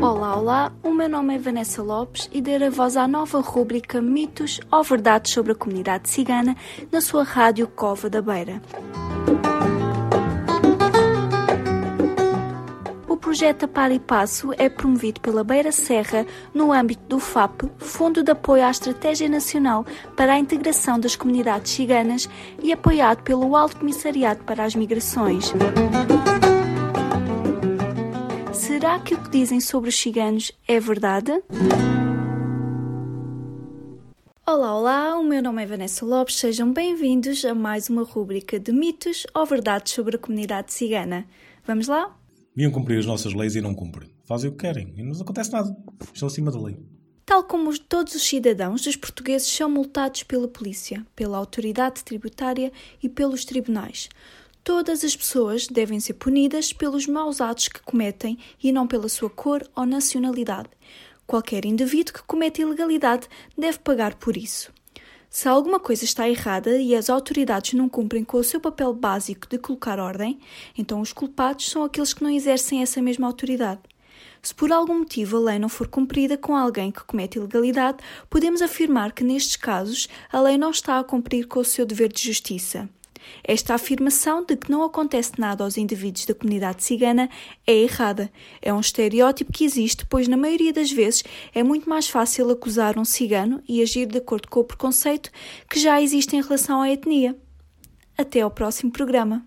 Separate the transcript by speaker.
Speaker 1: Olá, olá, o meu nome é Vanessa Lopes e dar a voz à nova rúbrica Mitos ou Verdades sobre a Comunidade Cigana na sua rádio Cova da Beira. Projeto Par e Passo é promovido pela Beira Serra no âmbito do FAP, Fundo de Apoio à Estratégia Nacional para a Integração das Comunidades Ciganas e apoiado pelo Alto Comissariado para as Migrações. Será que o que dizem sobre os ciganos é verdade? Olá, olá, o meu nome é Vanessa Lopes, sejam bem-vindos a mais uma rúbrica de mitos ou verdades sobre a comunidade cigana. Vamos lá?
Speaker 2: Deviam cumprir as nossas leis e não cumprem. Fazem o que querem e não nos acontece nada. Estão acima da lei.
Speaker 1: Tal como todos os cidadãos, os portugueses são multados pela polícia, pela autoridade tributária e pelos tribunais. Todas as pessoas devem ser punidas pelos maus atos que cometem e não pela sua cor ou nacionalidade. Qualquer indivíduo que cometa ilegalidade deve pagar por isso. Se alguma coisa está errada e as autoridades não cumprem com o seu papel básico de colocar ordem, então os culpados são aqueles que não exercem essa mesma autoridade. Se por algum motivo a lei não for cumprida com alguém que comete ilegalidade, podemos afirmar que nestes casos a lei não está a cumprir com o seu dever de justiça. Esta afirmação de que não acontece nada aos indivíduos da comunidade cigana é errada. É um estereótipo que existe, pois na maioria das vezes é muito mais fácil acusar um cigano e agir de acordo com o preconceito que já existe em relação à etnia. Até ao próximo programa.